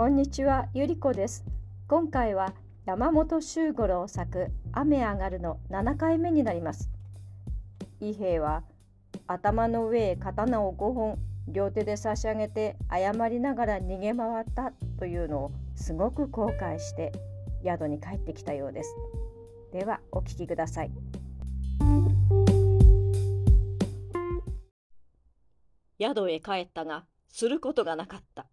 こんにちは、ゆりこです。今回は山本周五郎作雨上がるの7回目になります。伊兵衛は頭の上へ刀を5本両手で差し上げて謝りながら逃げ回ったというのをすごく後悔して宿に帰ってきたようです。ではお聞きください。宿へ帰ったがすることがなかった。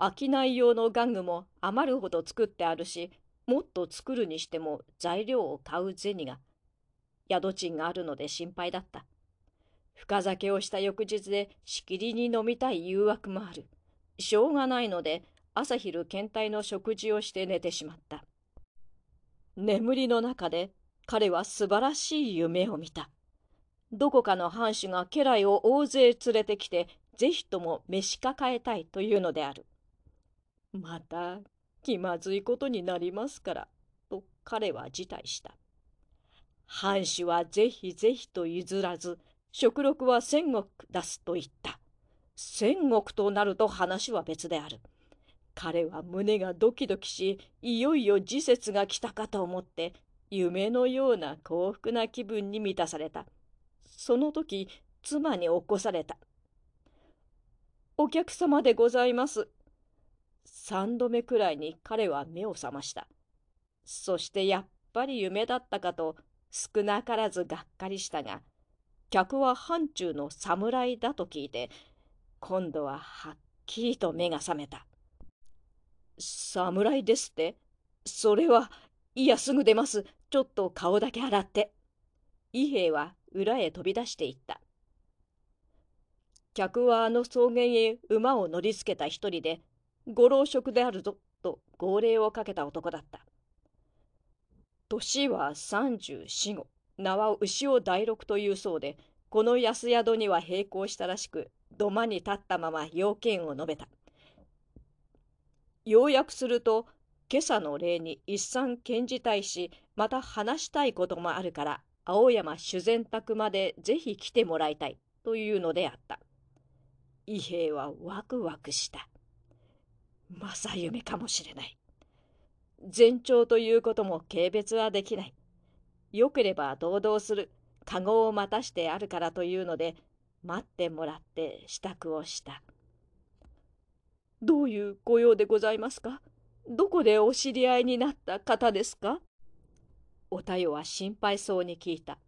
商い用の玩具も余るほど作ってあるし、もっと作るにしても材料を買う銭が、宿賃があるので心配だった。深酒をした翌日でしきりに飲みたい誘惑もある。しょうがないので朝昼検体の食事をして寝てしまった。眠りの中で彼は素晴らしい夢を見た。どこかの藩主が家来を大勢連れてきて、ぜひとも召し抱えたいというのである。また気まずいことになりますから、と彼は辞退した。藩主はぜひぜひと譲らず、食禄は千石出すと言った。千石となると話は別である。彼は胸がドキドキし、いよいよ時節が来たかと思って、夢のような幸福な気分に満たされた。その時、妻に起こされた。お客様でございます。三度目くらいに彼は目を覚ました。そしてやっぱり夢だったかと少なからずがっかりしたが、客は範中の侍だと聞いて、今度ははっきりと目が覚めた。侍ですって？それは、いやすぐ出ます。ちょっと顔だけ洗って。伊兵衛は裏へ飛び出していった。客はあの草原へ馬を乗りつけた一人で、ご老職であるぞ、と号令をかけた男だった。年は三十四五、名は牛尾大六というそうで、この安宿には並行したらしく、土間に立ったまま要件を述べた。要約すると、今朝の礼に一参献じたいし、また話したいこともあるから、青山修善宅までぜひ来てもらいたいというのであった。伊兵衛はワクワクした。正夢かもしれない。前兆ということも軽蔑はできない。よければ堂々する、籠を待たしてあるからというので、待ってもらって支度をした。どういう御用でございますか？どこでお知り合いになった方ですか？おたよは心配そうに聞いた。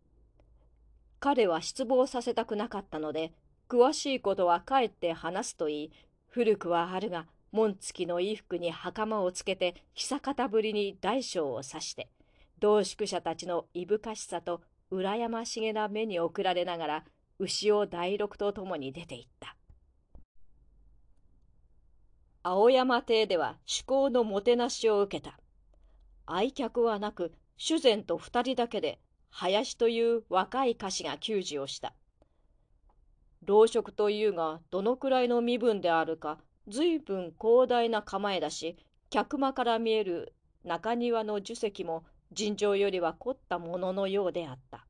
彼は失望させたくなかったので、詳しいことは帰って話すといい、古くはあるが、紋付きの衣服に袴をつけて久方ぶりに大小を指して同宿者たちのいぶかしさと羨ましげな目に送られながら牛尾大六と共に出て行った。青山邸では趣向のもてなしを受けた。愛客はなく主膳と二人だけで林という若い歌手が給仕をした。老職というがどのくらいの身分であるか随分広大な構えだし、客間から見える中庭の樹石も尋常よりは凝ったもののようであった。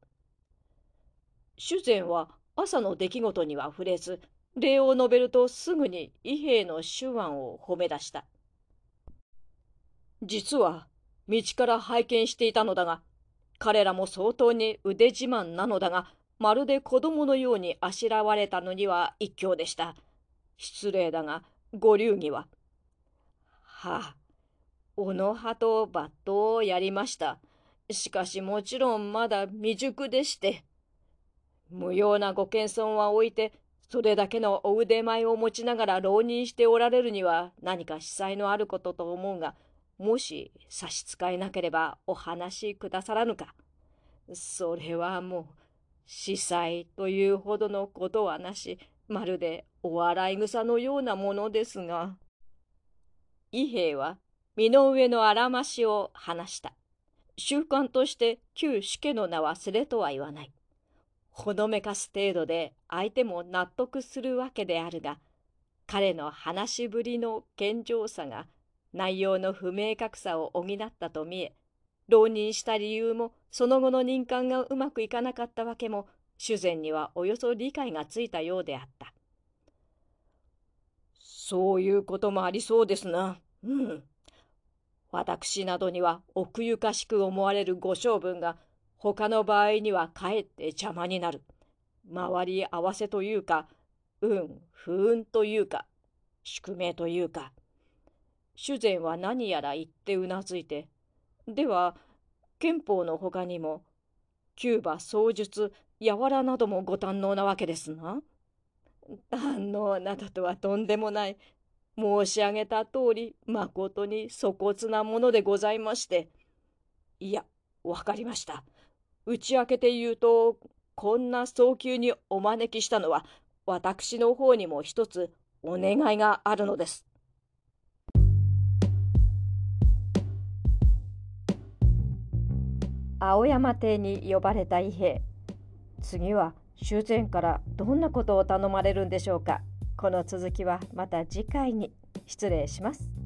主膳は朝の出来事には触れず、礼を述べるとすぐに伊兵衛の手腕を褒め出した。実は道から拝見していたのだが、彼らも相当に腕自慢なのだが、まるで子供のようにあしらわれたのには一興でした。失礼だが、ご流儀は。はあ、小野派と抜刀をやりました。しかしもちろんまだ未熟でして。無用なご謙遜は置いて、それだけのお腕前を持ちながら浪人しておられるには何か司祭のあることと思うが、もし差し支えなければお話しくださらぬか。それはもう、司祭というほどのことはなし、まるでお笑い草のようなものですが。伊兵衛は身の上のあらましを話した。習慣として旧主家の名はすれとは言わない。ほのめかす程度で相手も納得するわけであるが、彼の話しぶりの健常さが内容の不明確さを補ったと見え、浪人した理由もその後の任官がうまくいかなかったわけも主膳にはおよそ理解がついたようであった。そういうこともありそうですな。うん。私などには奥ゆかしく思われるご性分が他の場合にはかえって邪魔になる。周り合わせというか、運、不運というか、宿命というか。主膳は何やら言ってうなずいて、では、憲法の他にも、キューバ槍術、柔らなどもご堪能なわけですな。堪能などとはとんでもない。申し上げた通り、まことに粗骨なものでございまして。いや、わかりました。打ち明けて言うと、こんな早急にお招きしたのは、私の方にも一つお願いがあるのです。青山邸に呼ばれた伊兵次は修繕からどんなことを頼まれるんでしょうかこの続きはまた次回に失礼します。